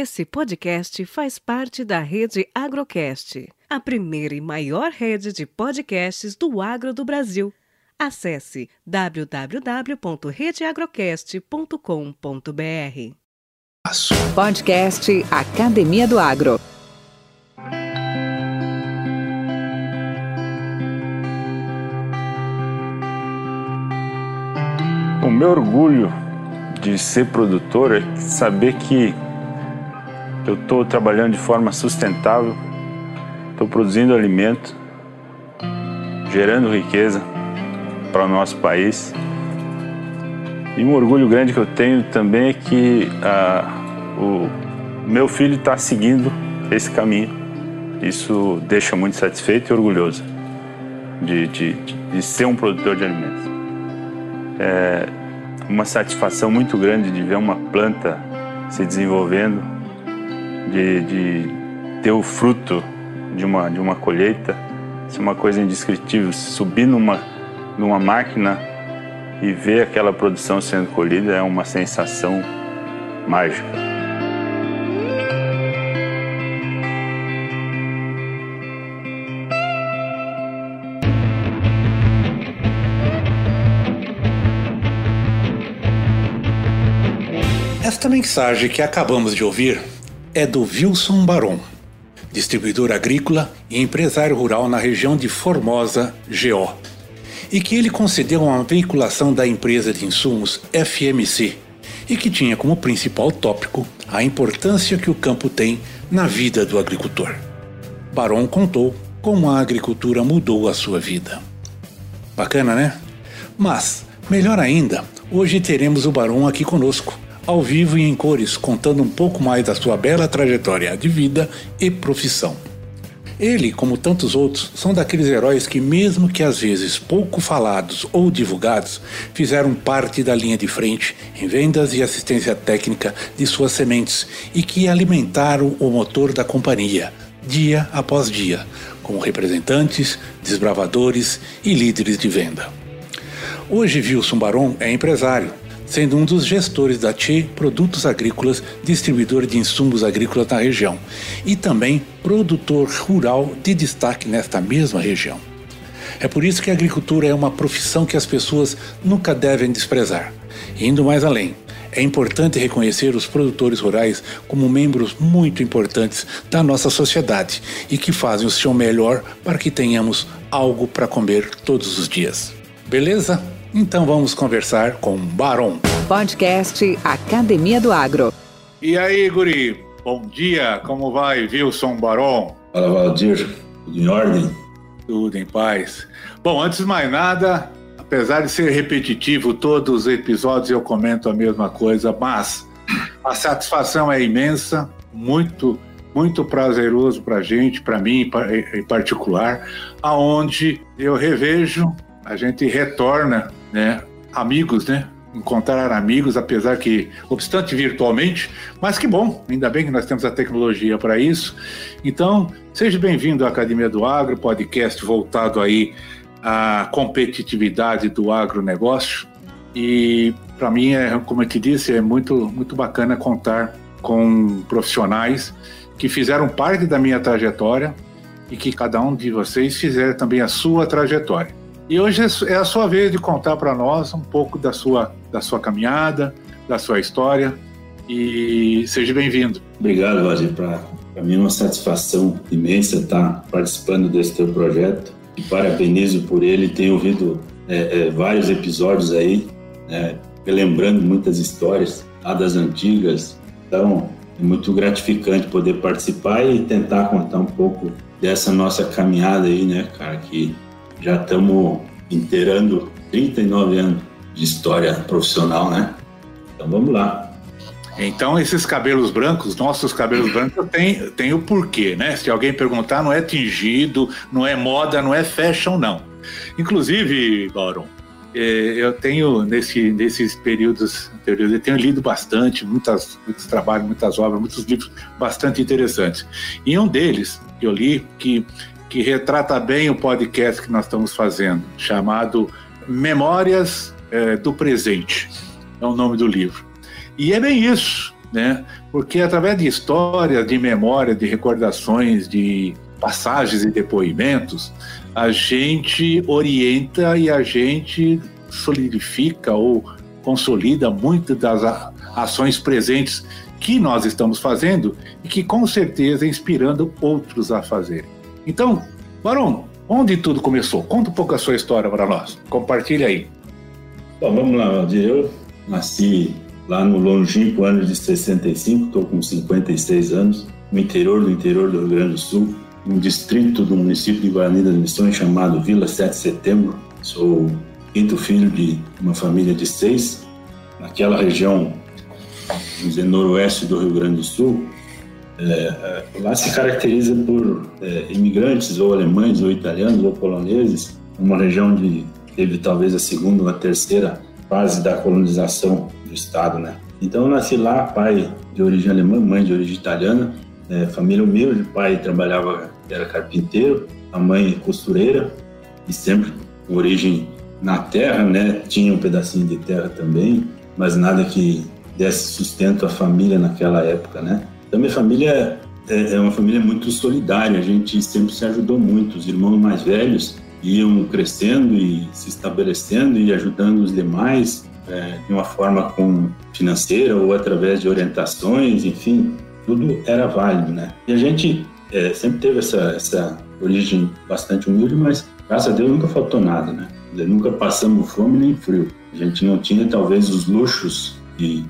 Esse podcast faz parte da rede Agrocast, a primeira e maior rede de podcasts do agro do Brasil. Acesse www.redeagrocast.com.br. Podcast Academia do Agro. O meu orgulho de ser produtor é saber que eu estou trabalhando de forma sustentável, estou produzindo alimento, gerando riqueza para o nosso país. E um orgulho grande que eu tenho também é que ah, o meu filho está seguindo esse caminho. Isso deixa muito satisfeito e orgulhoso de, de, de ser um produtor de alimentos. É uma satisfação muito grande de ver uma planta se desenvolvendo, de, de ter o fruto de uma, de uma colheita. Isso é uma coisa indescritível. Subir numa, numa máquina e ver aquela produção sendo colhida é uma sensação mágica. Esta mensagem que acabamos de ouvir é do Wilson Baron, distribuidor agrícola e empresário rural na região de Formosa, GO, e que ele concedeu uma veiculação da empresa de insumos FMC e que tinha como principal tópico a importância que o campo tem na vida do agricultor. Baron contou como a agricultura mudou a sua vida. Bacana, né? Mas, melhor ainda, hoje teremos o Baron aqui conosco ao vivo e em cores, contando um pouco mais da sua bela trajetória de vida e profissão. Ele, como tantos outros, são daqueles heróis que, mesmo que às vezes pouco falados ou divulgados, fizeram parte da linha de frente em vendas e assistência técnica de suas sementes e que alimentaram o motor da companhia, dia após dia, como representantes, desbravadores e líderes de venda. Hoje, Wilson Baron é empresário, sendo um dos gestores da TE Produtos Agrícolas, distribuidor de insumos agrícolas na região, e também produtor rural de destaque nesta mesma região. É por isso que a agricultura é uma profissão que as pessoas nunca devem desprezar. Indo mais além, é importante reconhecer os produtores rurais como membros muito importantes da nossa sociedade e que fazem o seu melhor para que tenhamos algo para comer todos os dias. Beleza? Então vamos conversar com Baron. Podcast Academia do Agro. E aí, Guri? Bom dia, como vai, Wilson Baron? Fala, Valdir. Tudo em ordem? Tudo em paz. Bom, antes de mais nada, apesar de ser repetitivo, todos os episódios eu comento a mesma coisa, mas a satisfação é imensa, muito muito prazeroso para a gente, para mim em particular, aonde eu revejo, a gente retorna né? Amigos, né? Encontrar amigos, apesar que, obstante virtualmente, mas que bom, ainda bem que nós temos a tecnologia para isso. Então, seja bem-vindo à Academia do Agro, podcast voltado aí à competitividade do agronegócio. E para mim, é, como eu te disse, é muito, muito bacana contar com profissionais que fizeram parte da minha trajetória e que cada um de vocês fizer também a sua trajetória. E hoje é a sua vez de contar para nós um pouco da sua, da sua caminhada, da sua história. E seja bem-vindo. Obrigado, Valdir. Para mim é uma satisfação imensa estar participando desse teu projeto. E parabenizo por ele. Tenho ouvido é, é, vários episódios aí, é, relembrando muitas histórias lá das antigas. Então, é muito gratificante poder participar e tentar contar um pouco dessa nossa caminhada aí, né, cara, que já estamos inteirando 39 anos de história profissional, né? Então vamos lá. Então, esses cabelos brancos, nossos cabelos brancos, tem, tem o porquê, né? Se alguém perguntar, não é tingido, não é moda, não é fashion, não. Inclusive, Baron, é, eu tenho nesse, nesses períodos anteriores, eu tenho lido bastante, muitas, muitos trabalhos, muitas obras, muitos livros bastante interessantes. E um deles que eu li que, que retrata bem o podcast que nós estamos fazendo, chamado Memórias é, do Presente, é o nome do livro. E é bem isso, né? Porque através de histórias, de memória, de recordações, de passagens e depoimentos, a gente orienta e a gente solidifica ou consolida muitas das ações presentes que nós estamos fazendo e que com certeza inspirando outros a fazerem. Então, Barão, onde tudo começou? Conta um pouco a sua história para nós. Compartilha aí. Bom, vamos lá, Valdir. Eu nasci lá no longínquo ano de 65, estou com 56 anos, no interior do interior do Rio Grande do Sul, um distrito do município de Guarani das Missões chamado Vila 7 de Setembro. Sou quinto filho de uma família de seis. Naquela região, vamos dizer, noroeste do Rio Grande do Sul, é, lá se caracteriza por é, imigrantes, ou alemães, ou italianos, ou poloneses, uma região de teve talvez a segunda ou a terceira fase da colonização do estado, né? Então eu nasci lá, pai de origem alemã, mãe de origem italiana, é, família humilde, pai trabalhava, era carpinteiro, a mãe costureira, e sempre com origem na terra, né? Tinha um pedacinho de terra também, mas nada que desse sustento à família naquela época, né? Então minha família é, é uma família muito solidária, a gente sempre se ajudou muito, os irmãos mais velhos iam crescendo e se estabelecendo e ajudando os demais é, de uma forma com financeira ou através de orientações, enfim, tudo era válido, né? E a gente é, sempre teve essa, essa origem bastante humilde, mas graças a Deus nunca faltou nada, né? Nunca passamos fome nem frio. A gente não tinha talvez os luxos que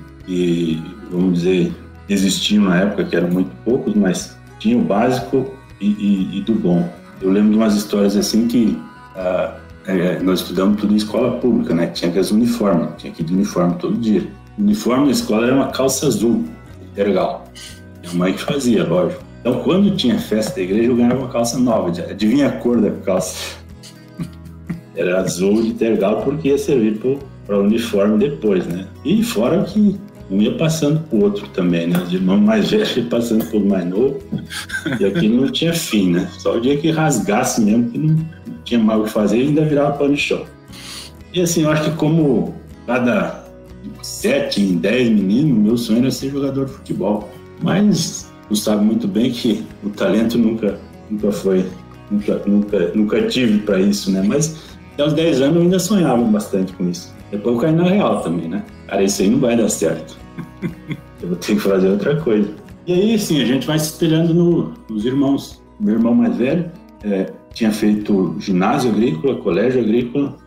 vamos dizer, existiam na época, que eram muito poucos, mas tinha o básico e, e, e do bom. Eu lembro de umas histórias assim que ah, é, nós estudamos tudo em escola pública, né? Tinha que as uniformes, tinha que ir de uniforme todo dia. O uniforme da escola era uma calça azul, legal. Minha mãe que fazia, lógico. Então, quando tinha festa da igreja, eu ganhava uma calça nova. Adivinha a cor da calça? Era azul de tergal porque ia servir para o uniforme depois, né? E fora que um ia passando para o outro também, né? Os irmãos mais velhos iam passando para o mais novo. E aquilo não tinha fim, né? Só o dia que rasgasse mesmo, que não, não tinha mais o que fazer, ainda virava pano de chão. E assim, eu acho que como cada sete em dez meninos, meu sonho era ser jogador de futebol. Mas tu sabe muito bem que o talento nunca, nunca foi, nunca, nunca, nunca tive para isso, né? Mas até os 10 anos eu ainda sonhava bastante com isso. Depois eu caí na real também, né? Cara, isso aí não vai dar certo. Eu vou ter que fazer outra coisa. E aí, sim, a gente vai se espelhando no, nos irmãos. Meu irmão mais velho é, tinha feito ginásio agrícola, colégio agrícola,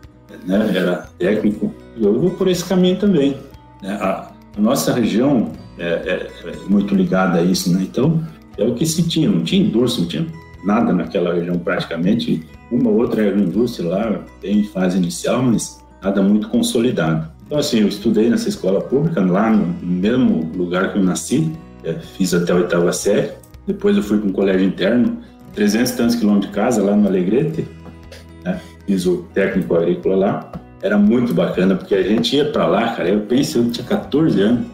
né? Era técnico. E eu vou por esse caminho também. Né? A, a nossa região é, é, é, muito ligada a isso, né? Então, é o que se tinha, não tinha indústria, não tinha nada naquela região praticamente. Uma ou outra indústria lá, em fase inicial, mas nada muito consolidado. Então, assim, eu estudei nessa escola pública, lá no mesmo lugar que eu nasci, é, fiz até a oitava série. Depois eu fui para um colégio interno, 300 e tantos quilômetros de casa, lá no Alegrete, né? fiz o técnico agrícola lá. Era muito bacana, porque a gente ia para lá, cara, eu pensei, eu tinha 14 anos,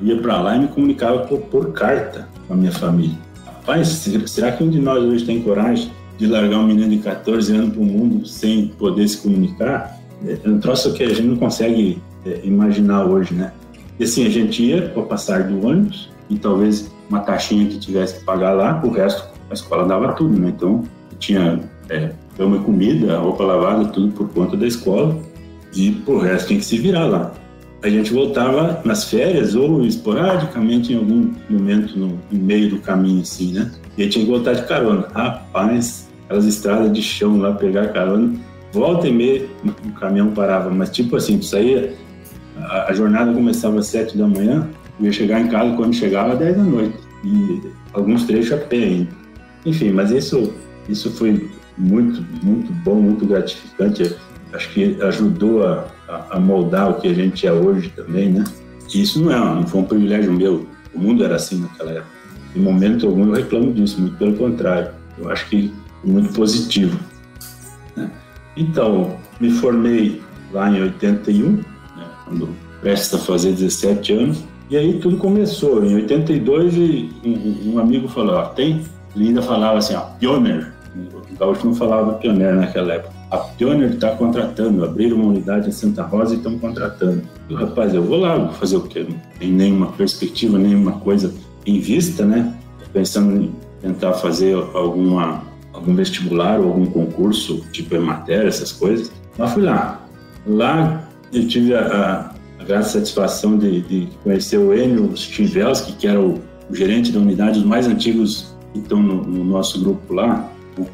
ia para lá e me comunicava por, por, carta com a minha família. Rapaz, será que um de nós hoje tem coragem de largar um menino de 14 anos para o mundo sem poder se comunicar? É um troço que a gente não consegue é, imaginar hoje, né? E assim, a gente ia para passar do ônibus e talvez uma taxinha que tivesse que pagar lá, o resto a escola dava tudo, né? Então, tinha é, cama e comida, roupa lavada, tudo por conta da escola e o resto tinha que se virar lá a gente voltava nas férias ou esporadicamente em algum momento no, no meio do caminho, assim, né? E aí tinha que voltar de carona. Rapaz, aquelas estradas de chão lá, pegar carona, volta e meia o caminhão parava, mas tipo assim, tu saía, a, a jornada começava às sete da manhã, eu ia chegar em casa quando chegava às dez da noite, e alguns trechos a pé ainda. Enfim, mas isso, isso foi muito, muito bom, muito gratificante acho que ajudou a, a, moldar o que a gente é hoje também, né? E isso não, é, não foi um privilégio meu. O mundo era assim naquela época. Em momento algum eu reclamo disso, muito pelo contrário. Eu acho que muito positivo. Né? Então, me formei lá em 81, né, quando a fazer 17 anos, e aí tudo começou. Em 82, e um, um amigo falou: ó, tem. Ele ainda falava assim: ó, Pioneer. O Gaúcho não falava Pioneer naquela época. A Pioneer está contratando, abriram uma unidade em Santa Rosa e estão contratando. Eu, rapaz, eu vou lá, vou fazer o quê? Não tem nenhuma perspectiva, nenhuma coisa em vista, né? Pensando em tentar fazer alguma, algum vestibular ou algum concurso, tipo matéria, essas coisas. Mas fui lá. Lá eu tive a, a, a satisfação de, de, conhecer o Enio Stivelski, que era o, o, gerente da unidade, os mais antigos que estão no, no nosso grupo lá,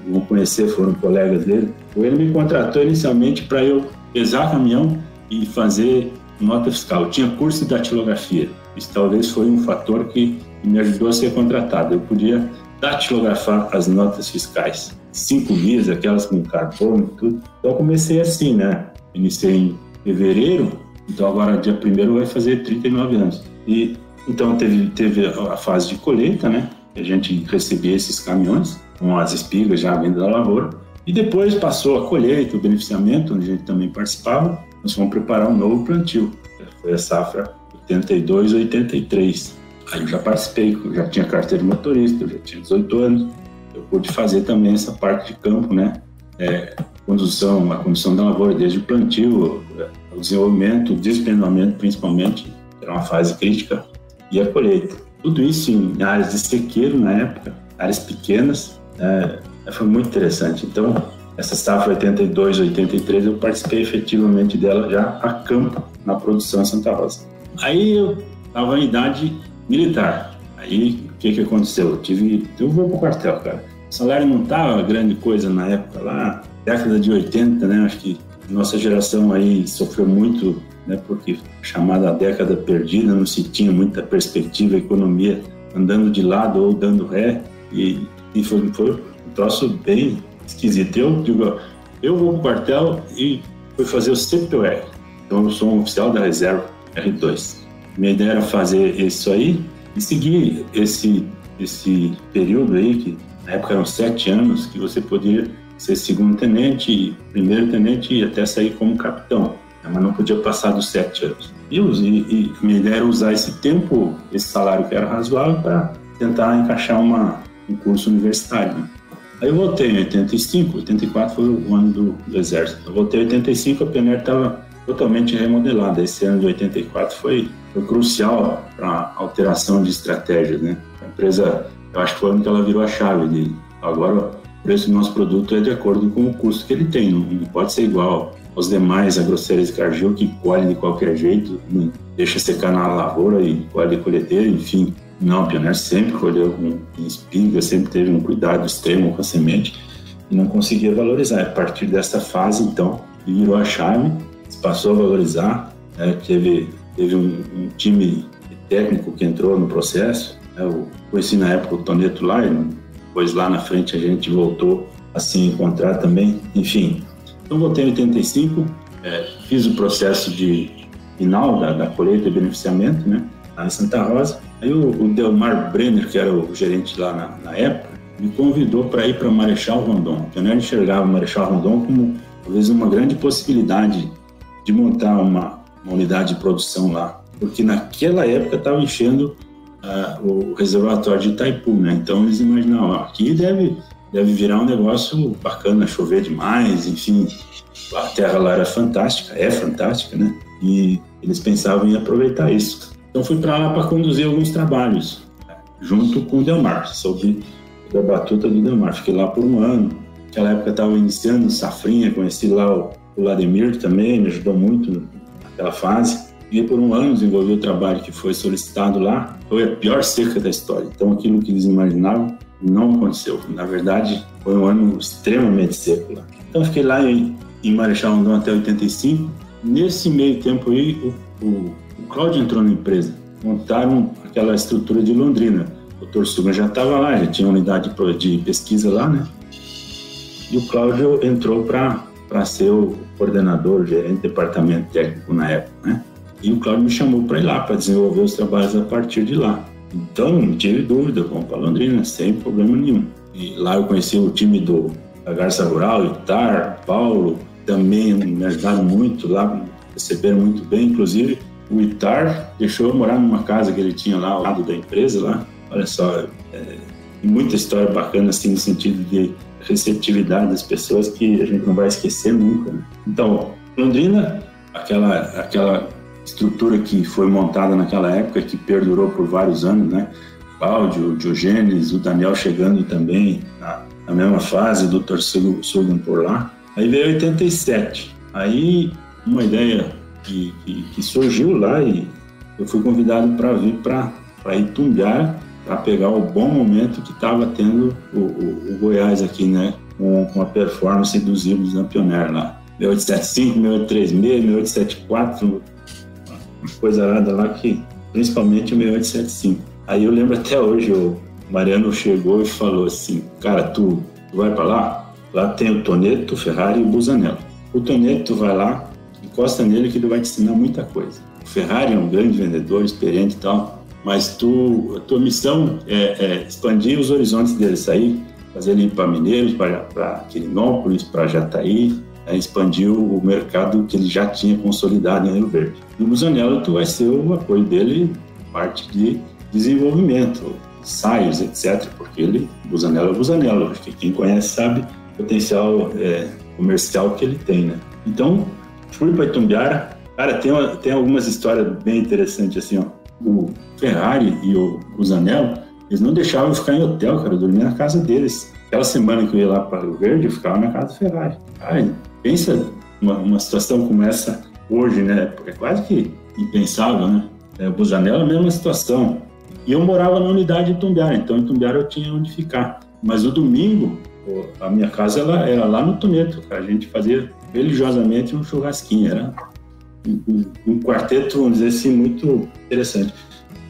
vão conhecer, foram colegas dele. Ele me contratou inicialmente para eu pesar caminhão e fazer nota fiscal. Eu tinha curso de datilografia. Isso talvez foi um fator que me ajudou a ser contratado. Eu podia datilografar as notas fiscais. Cinco dias, aquelas com carbono e tudo. Então comecei assim, né? Iniciei em fevereiro, então agora dia primeiro vai fazer 39 anos. E então teve, teve a fase de colheita, né? A gente recebia esses caminhões com as espigas já vindo da lavoura. E depois passou a colheita, o beneficiamento, onde a gente também participava. Nós fomos preparar um novo plantio. Foi a safra 82, 83. Aí eu já participei, já tinha carteira de motorista, eu já tinha 18 anos. Eu pude fazer também essa parte de campo, né? É, condução, a condução da lavoura, desde o plantio, o desenvolvimento, o despenamento principalmente, era uma fase crítica, e a colheita. Tudo isso em áreas de sequeiro na época, áreas pequenas, é, foi muito interessante. Então, essa safra 82, 83, eu participei efetivamente dela já a campo, na produção em Santa Rosa. Aí eu estava em idade militar. Aí o que, que aconteceu? Eu tive. Eu vou para o quartel, cara. O salário não estava grande coisa na época lá, década de 80, né? Acho que nossa geração aí sofreu muito, né? Porque chamada década perdida, não se tinha muita perspectiva, economia andando de lado ou dando ré. E e foi, foi um troço bem esquisito. Eu digo, eu vou pro quartel e fui fazer o CPR. Então eu sou um oficial da reserva R2. Minha ideia era fazer isso aí e seguir esse, esse período aí, que na época eram sete anos, que você podia ser segundo tenente, primeiro tenente e até sair como capitão. Mas não podia passar dos sete anos. E, e, e ideia era usar esse tempo, esse salário que era razoável, para tentar encaixar uma, um curso universitário. Né? Aí eu voltei em 85, 84 foi o ano do, do Exército. Eu voltei em 85, a Pioneer estava totalmente remodelada. Esse ano de 84 foi, foi crucial para alteração de estratégias. Né? A empresa, eu acho que foi onde ela virou a chave de agora o preço do nosso produto é de acordo com o custo que ele tem, não, pode ser igual aos demais agroceres cargil que colhe de qualquer jeito, deixa secar na lavoura e colhe de enfim. Não, o Pioneer sempre colheu com espiga, sempre teve um cuidado extremo com a semente e não conseguia valorizar. A partir dessa fase, então, virou a chave, passou a valorizar, né? teve, teve um, um, time técnico que entrou no processo. Né? Eu conheci na época o Toneto lá, depois lá na frente a gente voltou a se encontrar também. Enfim, então voltei em 85, é, fiz o processo de final da, da colheita e beneficiamento, né? lá em Santa Rosa Aí o, o Delmar Brenner, que era o gerente lá na, na época, me convidou para ir para Marechal Rondon. Eu não enxergava Marechal Rondon como talvez uma grande possibilidade de montar uma, uma unidade de produção lá, porque naquela época estava enchendo o reservatório de Itaipu, né? Então eles imaginavam, aqui deve deve virar um negócio bacana, chover demais, enfim, a terra lá era fantástica, é fantástica, né? E eles pensavam em aproveitar isso. Então fui para lá para conduzir alguns trabalhos, junto com o Delmar, sob a batuta do Delmar. Fiquei lá por um ano. Naquela época estava iniciando Safrinha, conheci lá o, o Lademir também, me ajudou muito naquela fase. E por um ano desenvolvi o trabalho que foi solicitado lá. Foi a pior seca da história. Então aquilo que eles imaginavam não aconteceu. Na verdade, foi um ano extremamente seco lá. Então fiquei lá em, em Marechal Rondon até 85. Nesse meio tempo aí, o, o o Cláudio entrou na empresa, montaram aquela estrutura de Londrina. O Dr. Suga já estava lá, já tinha unidade de pesquisa lá, né? E o Cláudio entrou para ser o coordenador, gerente de departamento técnico na época, né? E o Cláudio me chamou para ir lá, para desenvolver os trabalhos a partir de lá. Então, não tive dúvida, vamos para Londrina, sem problema nenhum. E lá eu conheci o time do Garça Rural, Itar, Paulo, também me ajudaram muito lá, receberam muito bem, inclusive o Itar deixou eu morar numa casa que ele tinha lá ao lado da empresa lá. Olha só, é, muita história bacana assim no sentido de receptividade das pessoas que a gente não vai esquecer nunca. Né? Então, Londrina, aquela aquela estrutura que foi montada naquela época que perdurou por vários anos, né? Cláudio, Diogenes, o Daniel chegando também na, na mesma fase, o Dr. Sugan por lá. Aí veio 87. Aí uma ideia que, que, que surgiu lá e eu fui convidado para vir para Itumbiara para pegar o bom momento que estava tendo o, o, o, Goiás aqui, né? Com, com a performance dos híbridos na Pioneer lá. 6875, 6836, 6874, coisa nada lá que, principalmente o 6875. Aí eu lembro até hoje, o Mariano chegou e falou assim, cara, tu, tu vai para lá? Lá tem o Toneto, o Ferrari e o Busanello. O Toneto vai lá, encosta nele que ele vai te ensinar muita coisa. O Ferrari é um grande vendedor, experiente e tal, mas tu, a tua missão é, é expandir os horizontes dele, sair, fazer ele ir para Mineiros, para Quirinópolis, para Jataí, é, expandir o mercado que ele já tinha consolidado em Rio Verde. E o Musanello, tu vai ser o apoio dele, parte de desenvolvimento, ensaios, etc., porque ele, Busanello é Busanello, quem conhece sabe o potencial é, comercial que ele tem, né? Então, fui para Itumbiara, cara, tem, tem algumas histórias bem interessantes, assim, ó, o Ferrari e o Busanello, eles não deixavam eu ficar em hotel, cara, eu dormia na casa deles. Aquela semana que eu ia lá para Rio Verde, eu ficava na casa do Ferrari. Ai, pensa uma, uma situação como essa hoje, né? É quase que impensável, né? É, o Busanello é a mesma situação. E eu morava na unidade de Tumbiara, então em Tumbiara eu tinha onde ficar. Mas o domingo, a minha casa ela era lá no Toneto, a gente fazia religiosamente um churrasquinho, era um, um, quarteto, vamos dizer assim, muito interessante.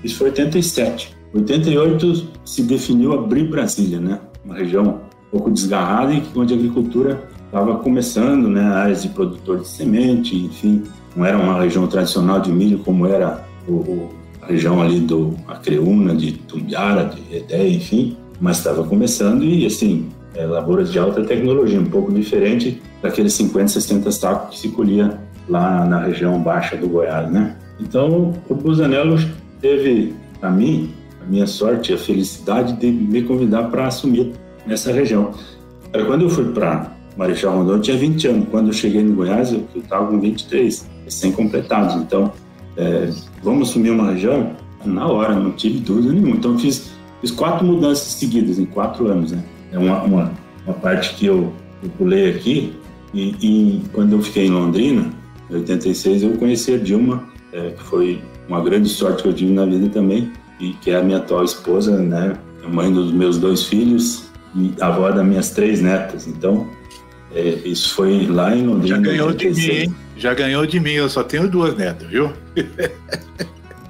Isso foi 87. 88 se definiu abrir Brasília, né? Uma região um pouco desgarrada e onde a agricultura estava começando, né? Áreas de produtor de semente, enfim, não era uma região tradicional de milho como era o, a região ali do Acreúna, de Tumbiara, de Redé, enfim, mas estava começando e, assim, é, lavouras de alta tecnologia, um pouco diferente daqueles 50, 60 sacos que se colhia lá na região baixa do Goiás, né? Então, o Busanello teve, para mim, a minha sorte, a felicidade de me convidar para assumir nessa região. Quando eu fui para Marechal Rondon, tinha 20 anos. Quando eu cheguei no Goiás, eu estava com 23, recém-completados. Então, é, vamos assumir uma região? Na hora, não tive dúvida nenhuma. Então, fiz, fiz quatro mudanças seguidas em quatro anos. Né? É uma, uma, uma parte que eu, eu pulei aqui. E, e, quando eu fiquei em Londrina, em 86, eu conheci a Dilma, é, que foi uma grande sorte que eu tive na vida também, e que é a minha atual esposa, né? mãe dos meus dois filhos e avó das minhas três netas. Então, é, isso foi lá em Londrina. Já ganhou de mim, hein? Já ganhou de mim, eu só tenho duas netas, viu?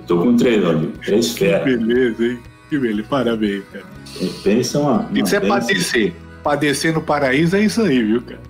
Tô com três, olha, três feras. Que beleza, hein? Que beleza, parabéns, cara. Pensa uma. Isso é padecer. Padecer no paraíso é isso aí, viu, cara?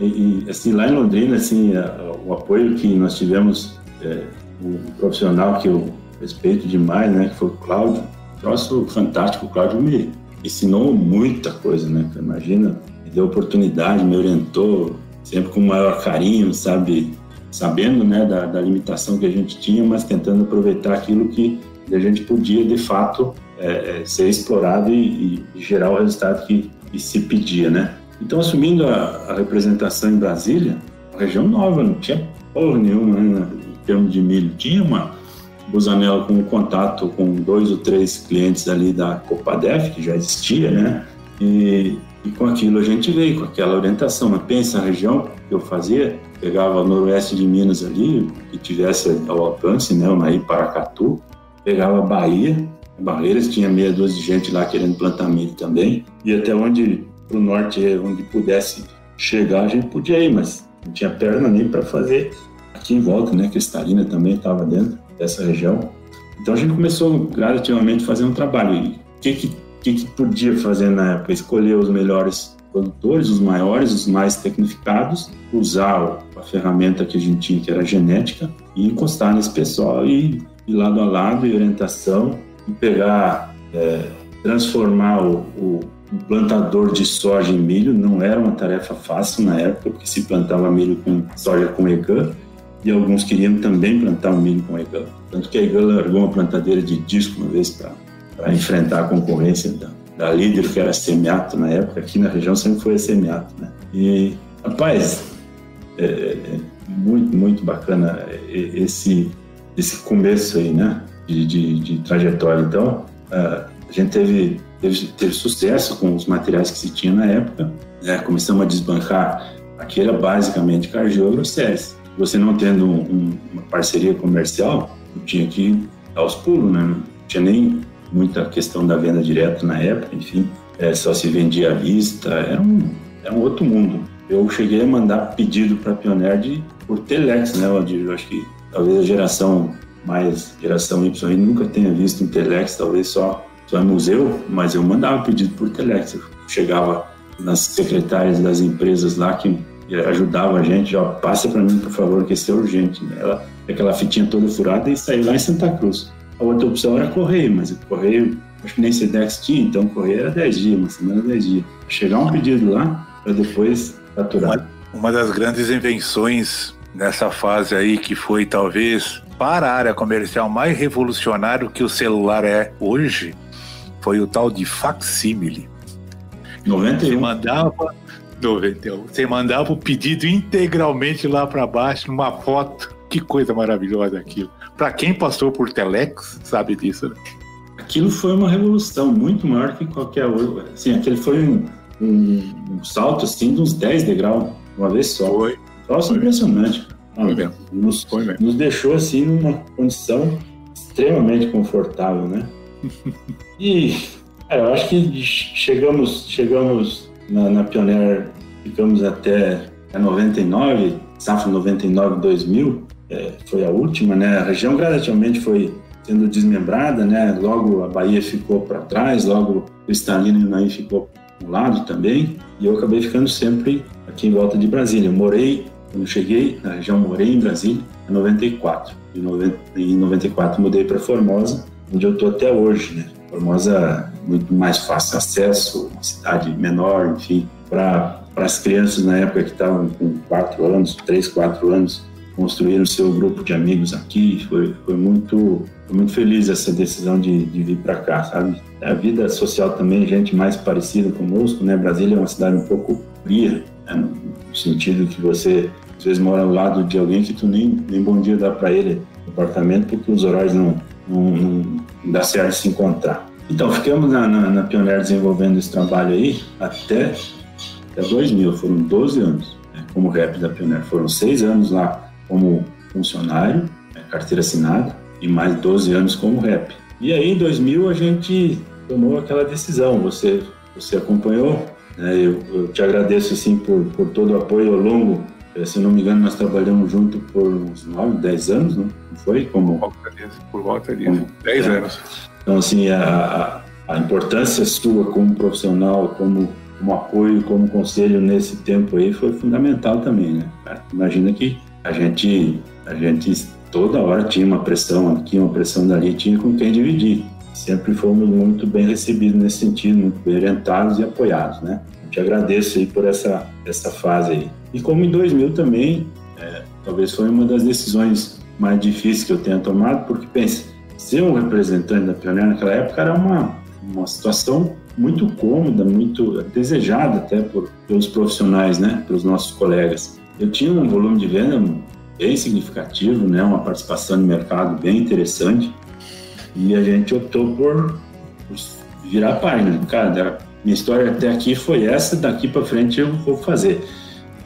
E, e assim, lá em Londrina, assim, a, o apoio que nós tivemos, é, o profissional que eu respeito demais, né, que foi o Cláudio, troço fantástico, o Cláudio me ensinou muita coisa, né, imagina deu oportunidade, me orientou sempre com o maior carinho, sabe? Sabendo né, da, da, limitação que a gente tinha, mas tentando aproveitar aquilo que a gente podia, de fato, é, é, ser explorado e, e, gerar o resultado que, que, se pedia, né? Então, assumindo a, a, representação em Brasília, uma região nova, não tinha porra nenhuma né, em termos de milho. Tinha uma Busanel com contato com dois ou três clientes ali da Copadef, que já existia, né? E e com aquilo a gente veio, com aquela orientação. Mas pensa a região que eu fazia, pegava o noroeste de Minas ali, que tivesse ao alcance, né, aí Paracatu, pegava a Bahia, Barreiras tinha meia dúzia de gente lá querendo plantar milho também, e até onde, para o norte, onde pudesse chegar, a gente podia ir, mas não tinha perna nem para fazer aqui em volta, né, Cristalina também estava dentro dessa região. Então a gente começou gradativamente a fazer um trabalho. E o que, que que, podia fazer na época? Escolher os melhores produtores, os maiores, os mais tecnificados, usar a ferramenta que a gente tinha, que era genética, e encostar nesse pessoal e ir lado a lado e orientação e pegar, é, transformar o, o um plantador de soja e milho não era uma tarefa fácil na época, porque se plantava milho com soja com EGAN e alguns queriam também plantar o milho com EGAN. Tanto que a EGAN largou uma plantadeira de disco uma vez para enfrentar a concorrência da, da líder, que era Semiato na época. Aqui na região sempre foi a Semiato. Né? E, rapaz, é, é muito, muito bacana esse, esse começo aí, né? De, de, de trajetória. Então, a gente teve, teve, teve, sucesso com os materiais que se tinha na época. Né? Começamos a desbancar. Aqui era basicamente Cargill e Grosseries você não tendo um, uma parceria comercial, tinha que dar os pulos, né? Não tinha nem muita questão da venda direta na época, enfim, é, só se vendia à vista, era um, era um outro mundo. Eu cheguei a mandar pedido para a Pioneer de, por Telex, né, Valdir? Eu acho que talvez a geração mais, geração Y nunca tenha visto um Telex, talvez só, só em museu, mas eu mandava pedido por Telex. Eu chegava nas secretárias das empresas lá que ajudava a gente, ó, passa para mim, por favor, que isso é urgente. Né? Ela, aquela fitinha toda furada e saiu lá em Santa Cruz. A outra opção era correio, mas o correio, acho que nem Sedex tinha, então correio era 10 dias, uma semana 10 dias. Chegar um pedido lá para depois faturar. Uma, uma das grandes invenções nessa fase aí, que foi talvez para a área comercial mais revolucionário que o celular é hoje, foi o tal de facsímile. 91. Você mandava, 91. Você mandava o pedido integralmente lá para baixo, numa foto. Que coisa maravilhosa aquilo. Para quem passou por Telex, sabe disso, né? Aquilo foi uma revolução muito maior que qualquer outra. Assim, aquele foi um, um, um salto assim de uns 10 degraus, uma vez só. Foi. Foi impressionante. Foi mesmo. Nos, foi mesmo. nos deixou assim numa condição extremamente confortável, né? e é, eu acho que chegamos, chegamos na, na Pioneer ficamos até 99, safra 99, 2000, é, foi a última, né? A região gradativamente foi sendo desmembrada, né? Logo a Bahia ficou para trás, logo Cristalina e Unaí ficou um lado também, e eu acabei ficando sempre aqui em volta de Brasília. Eu morei, quando cheguei na região, morei em Brasília em 94. Em 94 mudei para Formosa, onde eu estou até hoje, né? Formosa muito mais fácil acesso, uma cidade menor, enfim, para as crianças na época que estavam com 4 anos, 3, 4 anos, construíram seu grupo de amigos aqui. Foi, foi muito foi muito feliz essa decisão de, de vir para cá, sabe? A vida social também, gente mais parecida conosco, né? Brasília é uma cidade um pouco fria, né? no sentido que você às vezes mora ao lado de alguém que tu nem, nem bom dia dá para ele no apartamento porque os horários não, não, não dá certo se encontrar. Então, ficamos na, na, na Pioneer desenvolvendo esse trabalho aí até, até 2000, foram 12 anos né, como rep da Pioneer. Foram seis anos lá como funcionário, né, carteira assinada, e mais 12 anos como rep. E aí, em 2000, a gente tomou aquela decisão. Você, você acompanhou, né, eu, eu, te agradeço assim, por, por todo o apoio ao longo. Eh, se não me engano, nós trabalhamos junto por uns 9, 10 anos, não foi? Como, por volta disso, 10 é, anos. Então, assim, a, a importância sua como profissional, como, como apoio, como conselho nesse tempo aí foi fundamental também, né? Imagina que a gente, a gente toda hora tinha uma pressão aqui, uma pressão dali, tinha com quem dividir. Sempre fomos muito bem recebidos nesse sentido, muito bem orientados e apoiados, né? Eu te agradeço aí por essa, essa fase aí. E como em 2000 também, é, talvez foi uma das decisões mais difíceis que eu tenha tomado, porque pense, ser um representante da Pioneer naquela época era uma, uma situação muito cômoda, muito desejada até por, pelos profissionais, né, pelos nossos colegas. Eu tinha um volume de venda bem significativo, né, uma participação de mercado bem interessante, e a gente optou por, por virar a página. Cara, minha história até aqui foi essa, daqui para frente eu vou fazer.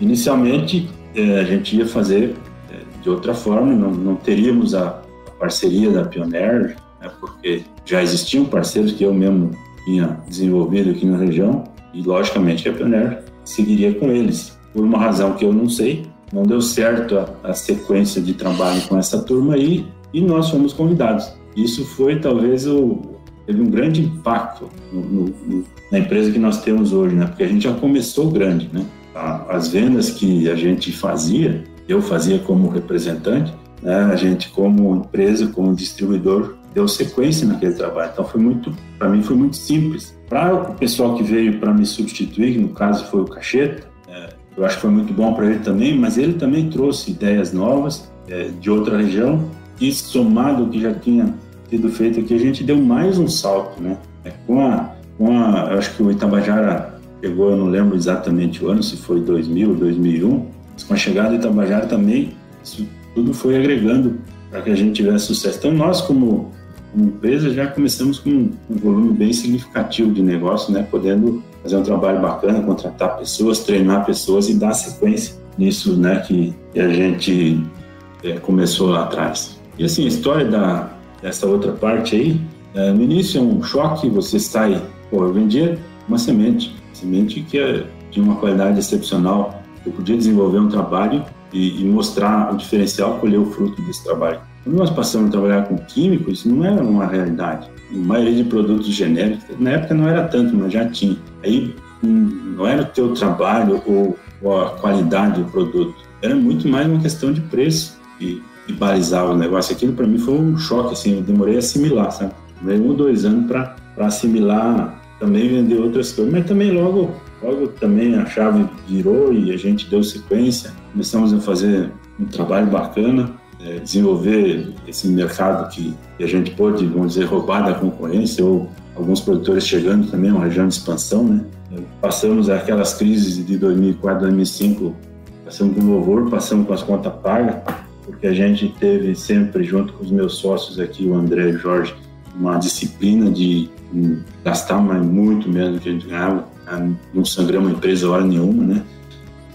Inicialmente, eh, a gente ia fazer eh, de outra forma, não, não teríamos a, parceria da Pioneer, né, porque já existiam parceiros que eu mesmo tinha desenvolvido aqui na região, e logicamente a Pioneer seguiria com eles. Por uma razão que eu não sei, não deu certo a, a sequência de trabalho com essa turma aí, e nós fomos convidados. Isso foi talvez o teve um grande impacto no, no, na empresa que nós temos hoje, né? Porque a gente já começou grande, né? As vendas que a gente fazia, eu fazia como representante, né? A gente, como empresa, como distribuidor, deu sequência naquele trabalho. Então foi muito, para mim foi muito simples. Para o pessoal que veio para me substituir, no caso foi o Cacheta, eu acho que foi muito bom para ele também, mas ele também trouxe ideias novas é, de outra região e somado o que já tinha sido feito aqui, a gente deu mais um salto, né? É, com a, com a, eu acho que o Itabajara chegou, eu não lembro exatamente o ano, se foi 2000 ou 2001, mas com a chegada do Itabajara também, isso tudo foi agregando para que a gente tivesse sucesso. Então, nós, como, como empresa, já começamos com um, volume bem significativo de negócio, né? Podendo fazer um trabalho bacana, contratar pessoas, treinar pessoas e dar sequência nisso, né? Que, a gente é, começou lá atrás. E assim, a história da, dessa outra parte aí, é, no início é um choque, você sai, pô, eu vendia uma semente, semente que é, tinha uma qualidade excepcional, eu podia desenvolver um trabalho e, e, mostrar o diferencial, colher o fruto desse trabalho. Quando nós passamos a trabalhar com químicos, não era uma realidade. A maioria de produtos genéricos, na época não era tanto, mas já tinha. Aí não era o teu trabalho ou, ou a qualidade do produto, era muito mais uma questão de preço e, e balizar o negócio. Aquilo para mim foi um choque, assim, eu demorei a assimilar, sabe? Demorei um ou dois anos para assimilar, também vender outras coisas, mas também logo Logo também a chave virou e a gente deu sequência. Começamos a fazer um trabalho bacana, é, desenvolver esse mercado que, a gente pôde, vamos dizer, roubar da concorrência ou alguns produtores chegando também, uma região de expansão, né? Passamos aquelas crises de 2004, 2005, passamos com louvor, passamos com as contas pagas, porque a gente teve sempre, junto com os meus sócios aqui, o André e o Jorge, uma disciplina de gastar mais, muito menos do que a gente ganhava não sangramos a empresa hora nenhuma, né?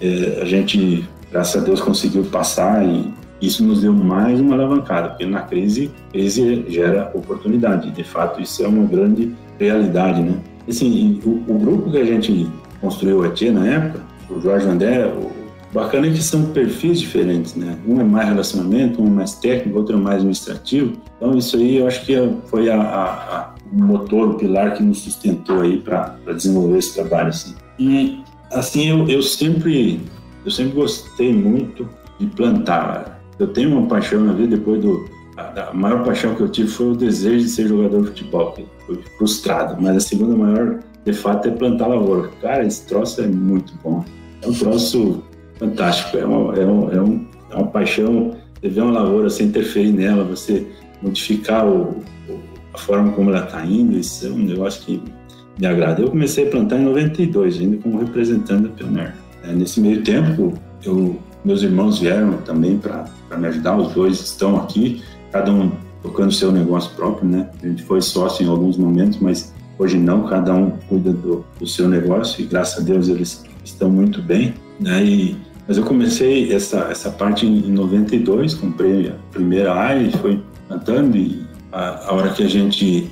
É, a gente, graças a Deus, conseguiu passar e isso nos deu mais uma alavancada, porque na crise, crise gera oportunidade. De fato, isso é uma grande realidade, né? Assim, o, o grupo que a gente construiu ET na época, o Jorge André, o bacana é que são perfis diferentes, né? Um é mais relacionamento, um é mais técnico, outro é mais administrativo. Então, isso aí eu acho que foi a, a, motor, o pilar que nos sustentou aí para desenvolver esse trabalho assim. E assim eu, eu sempre eu sempre gostei muito de plantar. Eu tenho uma paixão na vida depois do a, maior paixão que eu tive foi o desejo de ser jogador de futebol, que foi frustrado, mas a segunda maior de fato é plantar lavoura. Cara, esse troço é muito bom. É um troço fantástico, é uma, é, um, é, um, é uma paixão. Você ver uma lavoura, você interferir nela, você modificar o, a forma como ela está indo, isso é um negócio que me agrada. Eu comecei a plantar em 92, ainda como representante da Pioneer. É, nesse meio tempo, eu, meus irmãos vieram também para me ajudar, os dois estão aqui, cada um tocando seu negócio próprio, né? A gente foi sócio em alguns momentos, mas hoje não, cada um cuida do, do seu negócio e graças a Deus eles estão muito bem, né? E, mas eu comecei essa, essa parte em 92, comprei a primeira área e foi plantando e a, a hora que a gente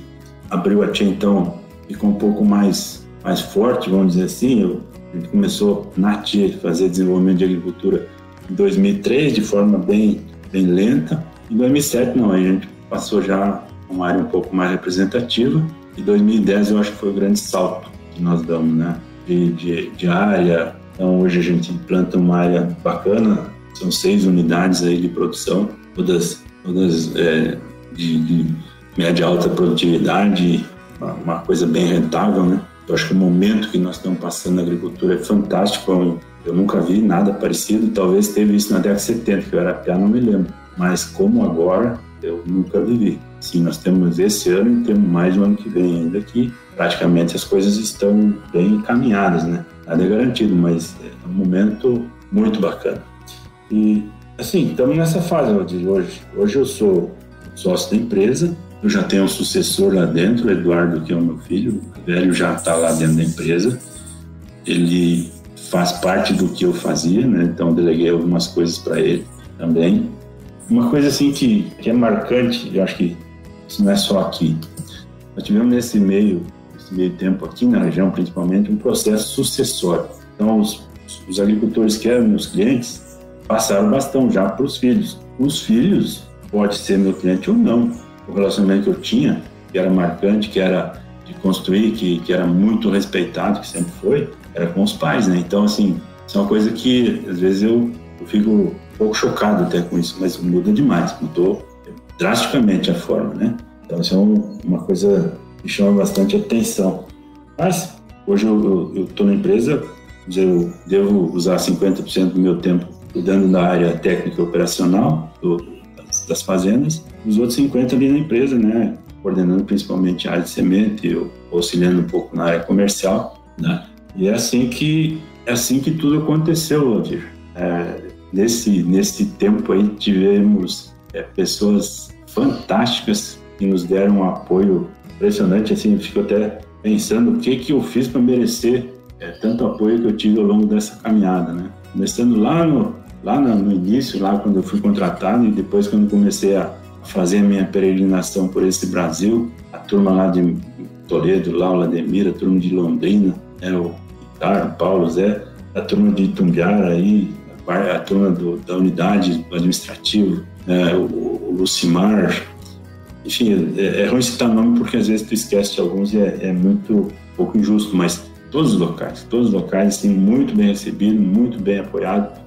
abriu a Tia, então, ficou um pouco mais, mais forte, vamos dizer assim. Eu, a gente começou na Tia fazer desenvolvimento de agricultura em 2003, de forma bem, bem lenta. Em 2007, não, a gente passou já uma área um pouco mais representativa. E 2010 eu acho que foi o grande salto que nós damos, né? De, de, de área. Então hoje a gente planta uma área bacana, são seis unidades aí de produção, todas, todas é, de, de média alta produtividade, uma, uma, coisa bem rentável, né? Eu acho que o momento que nós estamos passando na agricultura é fantástico. Eu nunca vi nada parecido. Talvez teve isso na década de 70, que eu era piá, não me lembro. Mas como agora, eu nunca vivi. Sim, nós temos esse ano e temos mais no ano que vem ainda que praticamente as coisas estão bem encaminhadas, né? Nada é garantido, mas é um momento muito bacana. E assim, estamos nessa fase de hoje. Hoje eu sou sócio da empresa. Eu já tenho um sucessor lá dentro, o Eduardo, que é o meu filho. O velho já está lá dentro da empresa. Ele faz parte do que eu fazia, né? Então deleguei algumas coisas para ele também. Uma coisa assim que, que é marcante, eu acho que isso não é só aqui. Nós tivemos nesse meio, nesse meio tempo aqui na região, principalmente, um processo sucessório. Então os, os agricultores que eram meus clientes passaram bastão já para os filhos. Os filhos pode ser meu cliente ou não. O relacionamento que eu tinha, que era marcante, que era de construir, que, que era muito respeitado, que sempre foi, era com os pais, né? Então, assim, isso é uma coisa que às vezes eu, eu fico um pouco chocado até com isso, mas muda demais, mudou drasticamente a forma, né? Então isso é uma coisa que chama bastante atenção. Mas hoje eu estou na empresa, eu devo usar 50% do meu tempo cuidando da área técnica e operacional do, das, das, fazendas, os outros 50% ali na empresa, né? coordenando principalmente a área de semente, auxiliando um pouco na área comercial, né? E é assim que é assim que tudo aconteceu, Waldir. É, nesse nesse tempo aí tivemos é, pessoas fantásticas que nos deram um apoio impressionante. Assim, fico até pensando o que que eu fiz para merecer é, tanto apoio que eu tive ao longo dessa caminhada, né? Começando lá no lá no início, lá quando eu fui contratado e depois quando comecei a fazer a minha peregrinação por esse Brasil, a turma lá de Toledo, lá o a turma de Londrina, né, o Ricardo, Paulo, Zé, a turma de Itumbiara aí, a, turma do, da unidade administrativa, né, o, o Lucimar, enfim, é, é ruim citar nome porque às vezes tu esquece de alguns e é, é muito pouco injusto, mas todos os locais, todos os locais, assim, muito bem recebido, muito bem apoiado.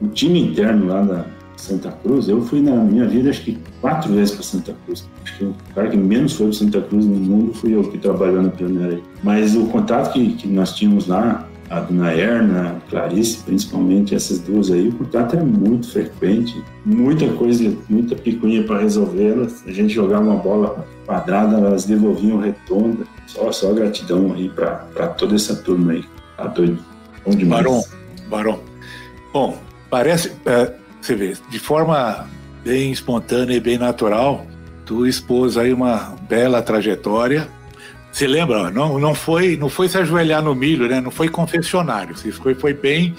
O time interno lá da, Santa Cruz, eu fui na minha vida acho que quatro vezes para Santa Cruz. Acho que o cara que menos foi para Santa Cruz no mundo fui eu que trabalhou na Pioneira. Mas o contato que, que nós tínhamos lá, a Dona Erna, a Clarice, principalmente essas duas aí, o contato era muito frequente, muita coisa, muita picuinha para resolver. Elas, a gente jogava uma bola quadrada, elas devolviam redonda. Só, só gratidão aí para toda essa turma aí. Tá doido. Bom demais. Barão, Barão. Bom, parece. É você vê, de forma bem espontânea e bem natural, tu expôs aí uma bela trajetória. Você lembra? Não, não foi, não foi se ajoelhar no milho, né? Não foi confessionário. Foi, foi bem,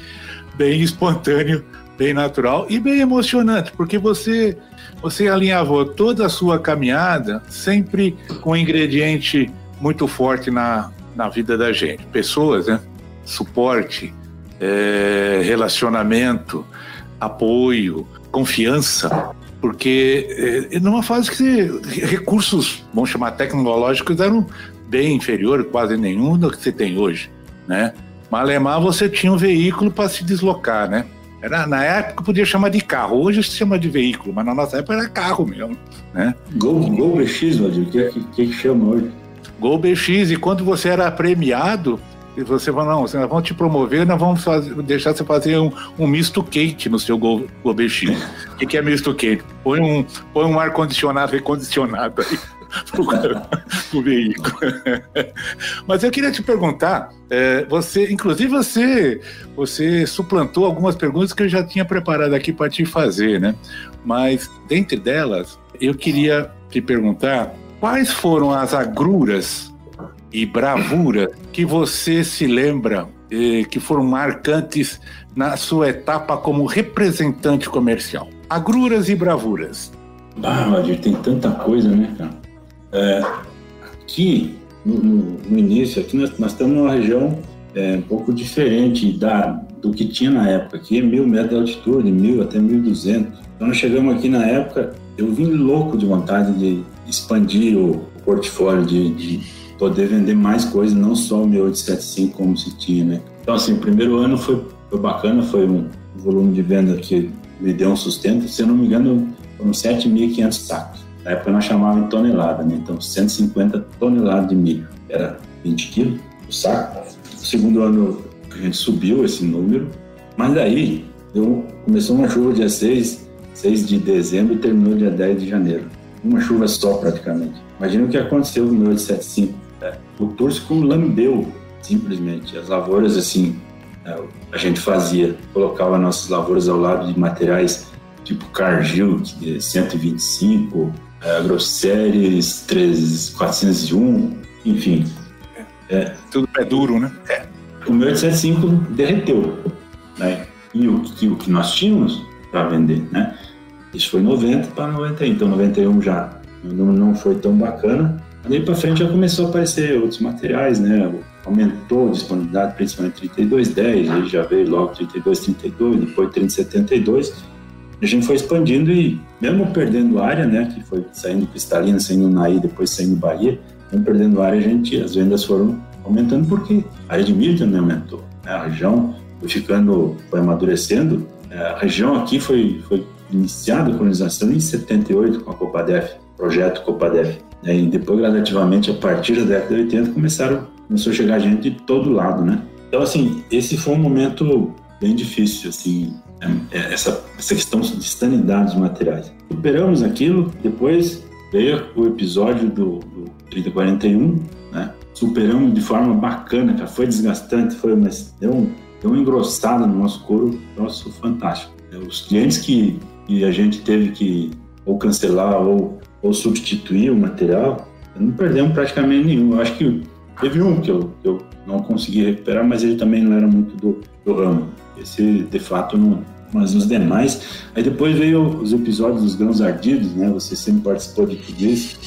bem espontâneo, bem natural e bem emocionante, porque você, você alinhavou toda a sua caminhada sempre com um ingrediente muito forte na, na vida da gente. Pessoas, né? Suporte, é, relacionamento, apoio, confiança, porque é, numa fase que recursos, vamos chamar tecnológicos, eram bem inferiores, quase nenhum do que você tem hoje, né? Malemar você tinha um veículo para se deslocar, né? Era, na época podia chamar de carro, hoje se chama de veículo, mas na nossa época era carro mesmo, né? Gol, Gol BX, Valdir, o que, que, que chama hoje? Gol BX, e quando você era premiado, e você fala, não, nós vamos te promover, nós vamos fazer, deixar você fazer um, um misto quente no seu Go, o que, que é misto quente? Põe um, põe um ar-condicionado recondicionado aí o veículo. Mas eu queria te perguntar, é, você, inclusive você, você suplantou algumas perguntas que eu já tinha preparado aqui para te fazer, né? Mas dentre delas, eu queria te perguntar quais foram as agruras e bravura que você se lembra eh, que foram marcantes na sua etapa como representante comercial? Agruras e bravuras. Ah, Valdir, tem tanta coisa, né, cara? É, aqui, no, no, no, início, aqui nós, nós, estamos numa região é, um pouco diferente da, do que tinha na época. Aqui é mil metros de altitude, mil até mil duzentos. Então, nós chegamos aqui na época, eu vim louco de vontade de expandir o, portfólio de, de poder vender mais coisas, não só o meu 875 como se tinha, né? Então, assim, o primeiro ano foi, foi bacana, foi um volume de venda que me deu um sustento. Se eu não me engano, foram 7.500 sacos. Na época nós chamávamos em tonelada, né? Então, 150 toneladas de milho. Era 20 quilos o saco. No segundo ano a gente subiu esse número, mas daí deu, começou uma chuva dia 6, 6 de dezembro e terminou dia 10 de janeiro. Uma chuva só praticamente. Imagina o que aconteceu no meu 875 é, o Tursicum lambeu, simplesmente. As lavouras, assim, é, a gente fazia, colocava nossas lavouras ao lado de materiais tipo Cargill, 125, é, Agroceres 401, enfim. É, Tudo pé duro, né? É. O meu 875 derreteu, né? E o, o que nós tínhamos para vender, né? Isso foi 90 para 91, então 91 já não, não foi tão bacana, Daí para frente já começou a aparecer outros materiais, né? Aumentou a disponibilidade, principalmente 3210, aí já veio logo 3232, depois 3072. A gente foi expandindo e, mesmo perdendo área, né? Que foi saindo Cristalina, saindo Naí, depois saindo Bahia, mesmo perdendo área, a gente, as vendas foram aumentando porque a área de milho também aumentou. Né? A região foi ficando, foi amadurecendo. É, a região aqui foi, foi iniciada a colonização em 78 com a Copadef, projeto Copadef. Né? E depois, gradativamente, a partir da década de 80, começaram, começou a chegar gente de todo lado, né? Então, assim, esse foi um momento bem difícil, assim, é, é, essa, essa questão de sanidade dos materiais. Superamos aquilo, depois veio o episódio do, do 3041, né? Superamos de forma bacana, cara. Foi desgastante, foi, mas deu, um, deu uma engrossada no nosso couro, nosso fantástico. Os clientes que, que a gente teve que ou cancelar ou, ou substituir o material, não perdemos praticamente nenhum. Eu acho que teve um que eu, que eu não consegui recuperar, mas ele também não era muito do, do ramo. Esse, de fato, não. Mas os demais. Aí depois veio os episódios dos grãos ardidos, né? Você sempre participou de tudo isso.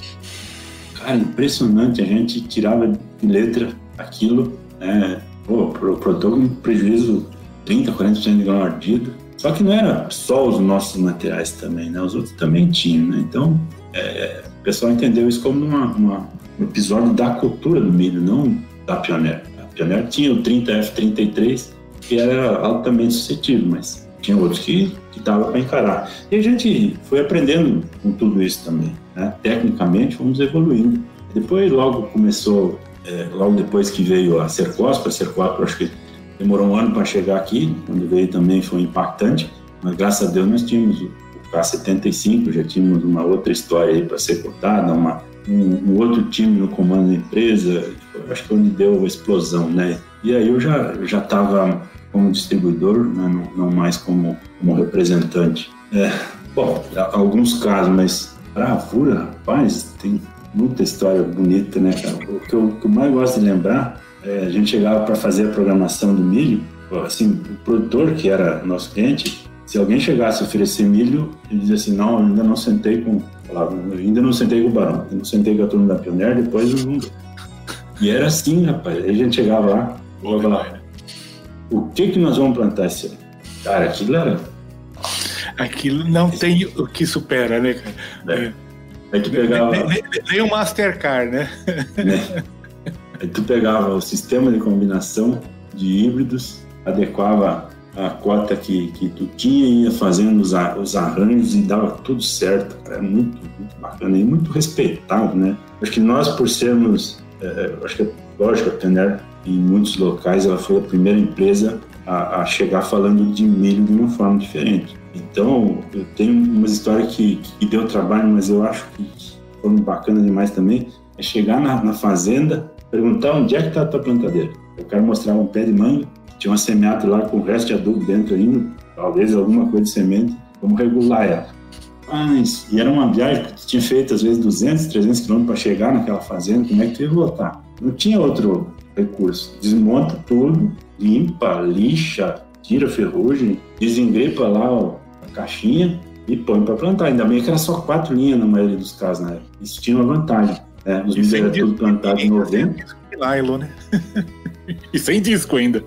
Cara, impressionante. A gente tirava de letra aquilo. Né? Pô, pro produtor um prejuízo 30, 40% de grão ardido. Só que não era só os nossos materiais também, né? Os outros também tinham, né? Então, é, o pessoal entendeu isso como uma, uma, um episódio da cultura do milho, não da Pioneer. A Pioneer tinha o 30F33, que era altamente suscetível, mas tinha outros que, que dava para encarar. E a gente foi aprendendo com tudo isso também. Né? Tecnicamente, fomos evoluindo. Depois, logo começou, é, logo depois que veio a Cercospa, a Cercospa acho que demorou um ano para chegar aqui, quando veio também foi impactante, mas graças a Deus nós tínhamos o K75, já tínhamos uma outra história aí para ser contada, uma, um, um, outro time no comando da empresa, acho que onde deu a explosão, né? E aí eu já já estava como distribuidor, né? não, não, mais como, como representante. É, bom, alguns casos, mas bravura, rapaz, tem muita história bonita, né, cara? O que eu, que eu mais gosto de lembrar é, a gente chegava para fazer a programação do milho, assim, o produtor, que era nosso cliente, se alguém chegasse a oferecer milho, ele dizia assim, não, eu ainda não sentei com, falava, ainda não sentei com o Barão, ainda não sentei com a turma da Pioneer, depois eu não... E era assim, rapaz, aí a gente chegava lá, falava lá, o que que nós vamos plantar esse ano? Cara, aquilo era... Aquilo não tem o que supera, né, cara? É. Aí tu pegava... Nem, nem, nem o Mastercard, né? né? Aí tu pegava o sistema de combinação de híbridos, adequava a cota que, que tu tinha, ia fazendo os, os arranjos e dava tudo certo. Era muito, muito bacana e muito respeitado, né? Acho que nós, por sermos, é, é acho que é lógico, a Tener, em muitos locais, ela foi a primeira empresa a, a, chegar falando de milho de uma forma diferente. Então, eu tenho umas histórias que, que deu trabalho, mas eu acho que foram bacana demais também, é chegar na, na fazenda perguntar onde é que está a tua plantadeira. Eu quero mostrar um pé de manga, tinha uma semeada lá com o resto de adubo dentro ainda, talvez alguma coisa de semente, vamos regular ela. Mas, e era uma viagem que tu tinha feito às vezes 200, 300 quilômetros para chegar naquela fazenda, como é que tu ia voltar? Não tinha outro recurso. Desmonta tudo, limpa, lixa, tira a ferrugem, desengrepa lá ó, a caixinha e põe para plantar. Ainda bem que era só quatro linhas na maioria dos casos, né? Isso tinha uma vantagem. É, os milhos eram tudo plantado em novembro. Nylon, né? e sem disco ainda.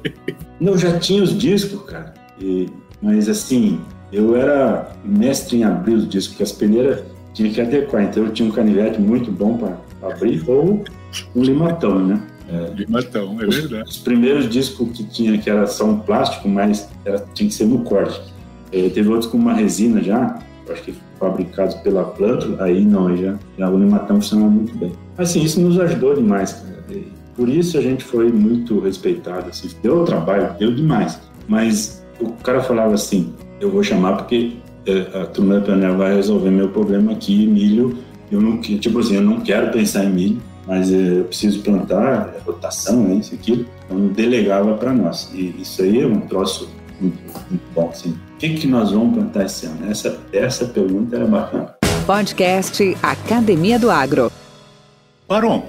Não, já tinha os discos, cara. E, mas assim, eu era mestre em abrir os discos, porque as peneiras tinha que adequar. Então eu tinha um canivete muito bom para abrir, ou um limatão, né? É, limatão, é verdade. Os, primeiros discos que tinha, que era só um plástico, mas era, tinha que ser no corte. É, teve outros com uma resina já, acho que fabricados pela planta, aí não, aí já, já o limatão funciona muito bem. Assim, isso nos ajudou demais, cara. Por isso a gente foi muito respeitado, assim, deu trabalho, deu demais. Mas o cara falava assim, eu vou chamar porque é, a turma da Pioneer vai resolver meu problema aqui, milho, eu não, tipo assim, eu não quero pensar em milho, mas é, eu preciso plantar, é rotação, é isso, aquilo. Então delegava para nós. E isso aí é um troço muito, muito bom, assim. O que, que nós vamos plantar esse ano? Essa, essa pergunta era bacana. Podcast Academia do Agro. Baron,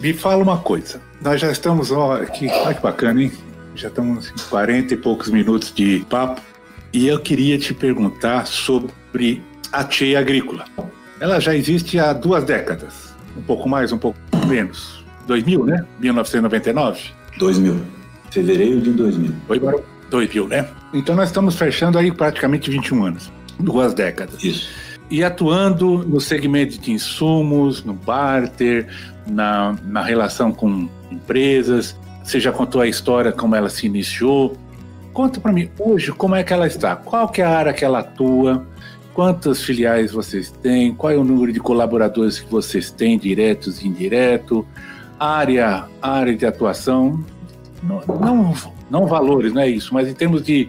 me fala uma coisa. Nós já estamos, ó, aqui, olha que bacana, hein? Já estamos em 40 e poucos minutos de papo. E eu queria te perguntar sobre a cheia agrícola. Ela já existe há duas décadas. Um pouco mais, um pouco menos. 2000, né? 1999? 2000. Fevereiro de 2000. Oi, Barão. 2000, né? Então nós estamos fechando aí praticamente 21 anos, duas décadas. Isso. E atuando no segmento de insumos, no barter, na, na relação com empresas. Você já contou a história, como ela se iniciou. Conta para mim, hoje, como é que ela está? Qual que é a área que ela atua? quantas filiais vocês têm, qual é o número de colaboradores que vocês têm, diretos e indiretos, área, área de atuação, não, não, não, valores, não é isso, mas em termos de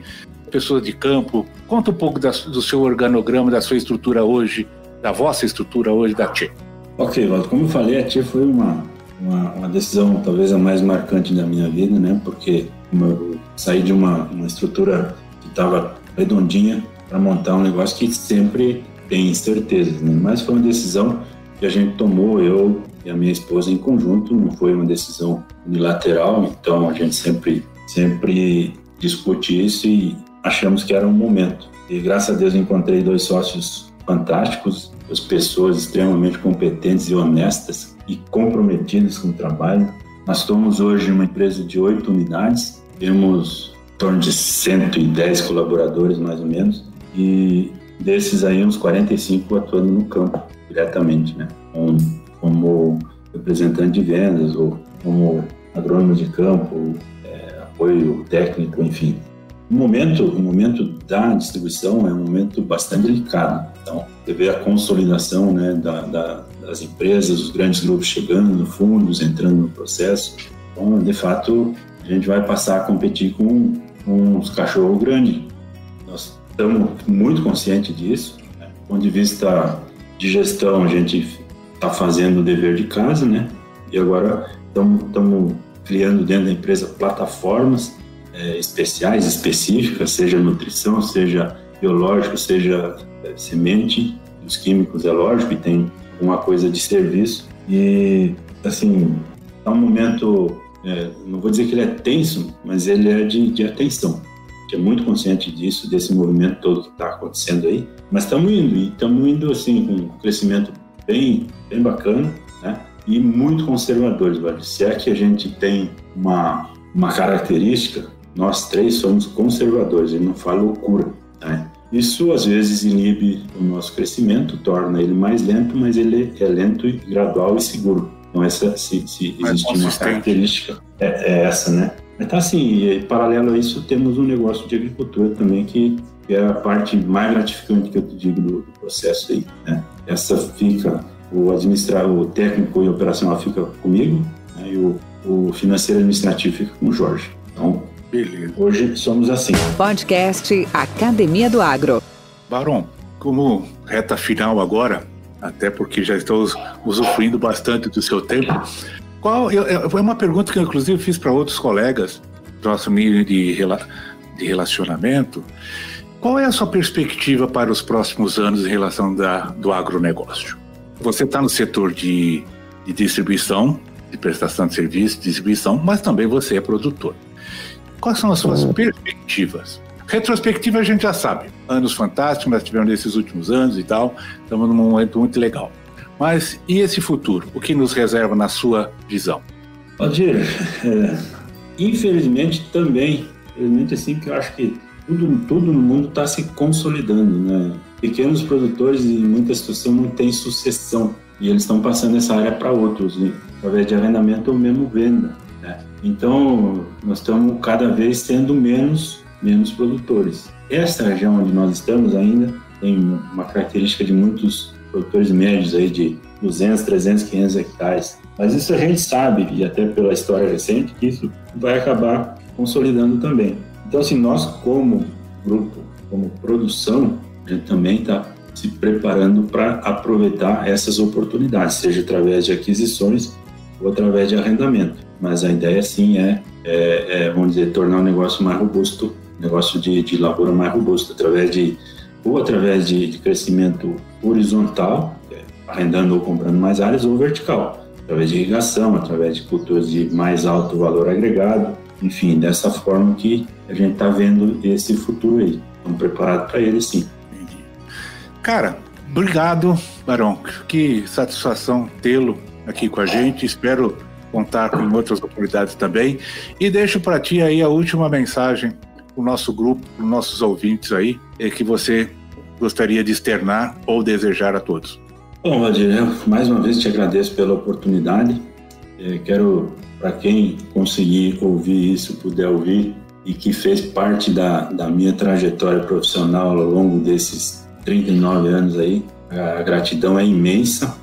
pessoas de campo, conta um pouco da, do seu organograma, da sua estrutura hoje, da vossa estrutura hoje da TIE. Ok, Valdo, como eu falei, a TIE foi uma, uma, uma, decisão talvez a mais marcante da minha vida, né? Porque eu saí de uma, uma estrutura que estava redondinha para montar um negócio que sempre tem incertezas, né? Mas foi uma decisão que a gente tomou, eu e a minha esposa em conjunto, não foi uma decisão unilateral, então a gente sempre, sempre discute isso e achamos que era um momento. E graças a Deus encontrei dois sócios fantásticos, duas pessoas extremamente competentes e honestas e comprometidas com o trabalho. Nós somos hoje uma empresa de oito unidades, temos em torno de 110 colaboradores mais ou menos, e desses aí uns 45 atuando no campo diretamente, né? Como, como representante de vendas ou como agrônomo de campo, é, apoio técnico, enfim. O momento, o momento da distribuição é um momento bastante delicado. Então, teve a consolidação né, da, da, das empresas, os grandes grupos chegando, fundos entrando no processo. Então, de fato, a gente vai passar a competir com, os cachorros grandes. Nós estamos muito conscientes disso. Né? Do ponto de vista de gestão, a gente está fazendo o dever de casa, né? E agora estamos criando dentro da empresa plataformas é, especiais, específicas, seja nutrição, seja biológico, seja é, semente, os químicos é lógico e tem alguma coisa de serviço. E, assim, é um momento, é, não vou dizer que ele é tenso, mas ele é de, de atenção. A gente é muito consciente disso, desse movimento todo que está acontecendo aí. Mas estamos indo, e estamos indo, assim, com um crescimento bem, bem bacana, né? E muito conservadores, velho. Se é que a gente tem uma, uma característica, nós três somos conservadores, ele não fala loucura. Né? Isso às vezes inibe o nosso crescimento, torna ele mais lento, mas ele é lento e gradual e seguro. Então essa, se, se existe uma característica, é, é, essa, né? Mas tá assim, e, paralelo a isso temos um negócio de agricultura também que, que é a parte mais gratificante que eu te digo do, do processo aí, né? Essa fica, o administrar, o técnico e operacional fica comigo, né? e o, o financeiro administrativo fica com o Jorge. Então, Beleza. Hoje somos assim. Podcast Academia do Agro. Baron, como reta final agora, até porque já estou usufruindo bastante do seu tempo, qual foi uma pergunta que eu inclusive fiz para outros colegas do nosso nível de, de relacionamento. Qual é a sua perspectiva para os próximos anos em relação da, do agronegócio? Você está no setor de, de distribuição, de prestação de serviço, distribuição, mas também você é produtor. Quais são as suas uhum. perspectivas? Retrospectiva a gente já sabe. Anos fantásticos nós tivemos nesses últimos anos e tal. Estamos num momento muito legal. Mas e esse futuro? O que nos reserva na sua visão? Valdir, é, infelizmente também, infelizmente assim, que eu acho que tudo, tudo no mundo está se consolidando, né? Pequenos produtores em muita situação não têm sucessão e eles estão passando essa área para outros, né? através de arrendamento ou mesmo venda. Então, nós estamos cada vez tendo menos, menos produtores. Esta região onde nós estamos ainda tem uma característica de muitos produtores médios aí de 200, 300, 500 hectares. Mas isso a gente sabe, e até pela história recente, que isso vai acabar consolidando também. Então, assim, nós como grupo, como produção, a gente também está se preparando para aproveitar essas oportunidades, seja através de aquisições ou através de arrendamento. Mas a ideia sim é, é, é vamos dizer, tornar o negócio mais robusto, negócio de, de lavoura mais robusto, através de ou através de, de crescimento horizontal, é, arrendando ou comprando mais áreas, ou vertical, através de irrigação, através de culturas de mais alto valor agregado, enfim, dessa forma que a gente está vendo esse futuro aí. Estamos preparados para ele sim. Cara, obrigado, Barão. Que satisfação tê-lo aqui com a gente. Espero contar com outras oportunidades também. E deixo para ti aí a última mensagem para o nosso grupo, para os nossos ouvintes aí, é que você gostaria de externar ou desejar a todos. Bom, Vadir, mais uma vez te agradeço pela oportunidade. É, quero, para quem conseguir ouvir isso, puder ouvir, e que fez parte da, da minha trajetória profissional ao longo desses 39 anos aí. A gratidão é imensa?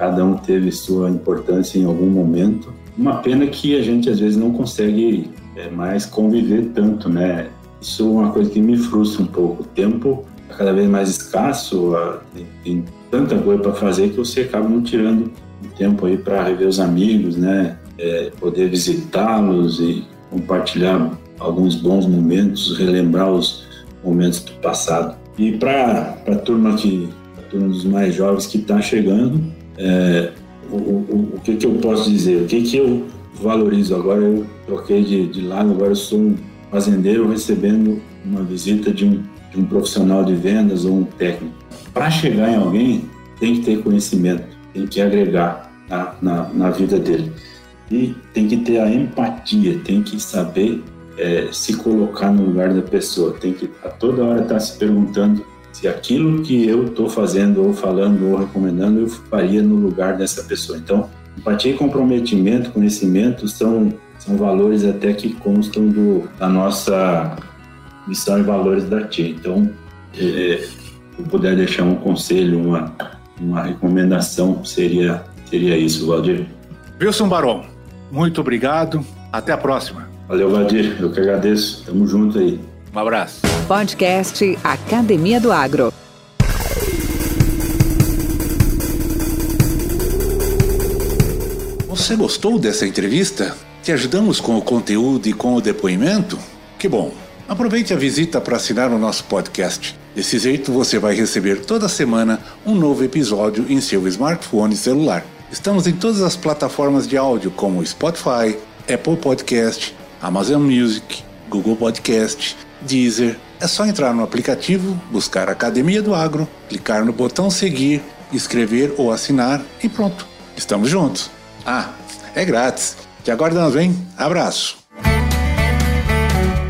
Cada um teve sua importância em algum momento. Uma pena que a gente às vezes não consegue é, mais conviver tanto, né? Isso é uma coisa que me frustra um pouco. O tempo é cada vez mais escasso, tem, tem tanta coisa para fazer que você acaba não tirando tempo aí para rever os amigos, né? É, poder visitá-los e compartilhar alguns bons momentos, relembrar os momentos do passado. E para a turma que a turma dos mais jovens que está chegando, é, o, o, o, que, que eu posso dizer? O que, que eu valorizo? Agora eu troquei de, de lado, agora eu sou um fazendeiro recebendo uma visita de um, de um profissional de vendas ou um técnico. Para chegar em alguém, tem que ter conhecimento, tem que agregar na, na, vida dele. E tem que ter a empatia, tem que saber é, se colocar no lugar da pessoa, tem que a toda hora estar tá se perguntando se aquilo que eu estou fazendo ou falando ou recomendando eu faria no lugar dessa pessoa. Então, empatia e comprometimento, conhecimento são são valores até que constam do, da nossa missão e valores da TIA. Então, é, se eu puder deixar um conselho, uma, uma recomendação, seria, seria isso, Valdir. Wilson Barão, muito obrigado. Até a próxima. Valeu, Valdir. Eu que agradeço. Tamo junto aí. Um abraço. Podcast Academia do Agro. Você gostou dessa entrevista? Te ajudamos com o conteúdo e com o depoimento? Que bom! Aproveite a visita para assinar o nosso podcast. Desse jeito você vai receber toda semana um novo episódio em seu smartphone celular. Estamos em todas as plataformas de áudio como Spotify, Apple Podcast, Amazon Music, Google Podcast, Deezer. É só entrar no aplicativo, buscar Academia do Agro, clicar no botão seguir, escrever ou assinar e pronto. Estamos juntos. Ah, é grátis. Te aguardamos, hein? Abraço.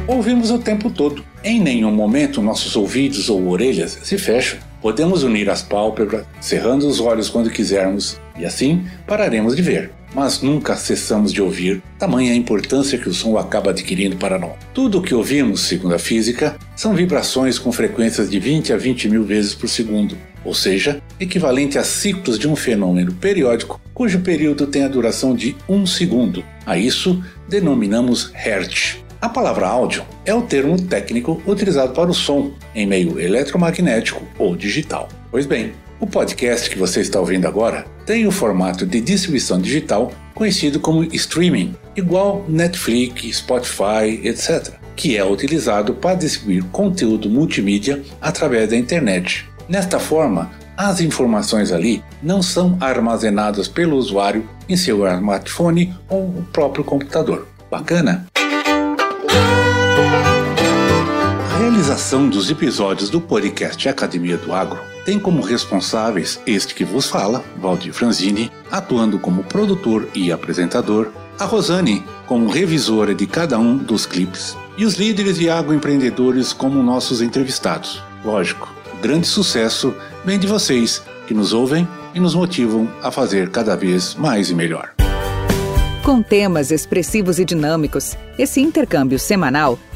Ouvimos o tempo todo. Em nenhum momento nossos ouvidos ou orelhas se fecham. Podemos unir as pálpebras, cerrando os olhos quando quisermos, e assim pararemos de ver. Mas nunca cessamos de ouvir, tamanha a importância que o som acaba adquirindo para nós. Tudo o que ouvimos, segundo a física, são vibrações com frequências de 20 a 20 mil vezes por segundo, ou seja, equivalente a ciclos de um fenômeno periódico cujo período tem a duração de um segundo. A isso denominamos Hertz. A palavra áudio é o termo técnico utilizado para o som em meio eletromagnético ou digital. Pois bem, o podcast que você está ouvindo agora tem o formato de distribuição digital conhecido como streaming, igual Netflix, Spotify, etc., que é utilizado para distribuir conteúdo multimídia através da internet. Nesta forma, as informações ali não são armazenadas pelo usuário em seu smartphone ou o próprio computador. Bacana? Realização dos episódios do podcast Academia do Agro tem como responsáveis este que vos fala, Valdir Franzini, atuando como produtor e apresentador, a Rosane como revisora de cada um dos clipes e os líderes e agroempreendedores como nossos entrevistados. Lógico, grande sucesso vem de vocês que nos ouvem e nos motivam a fazer cada vez mais e melhor. Com temas expressivos e dinâmicos, esse intercâmbio semanal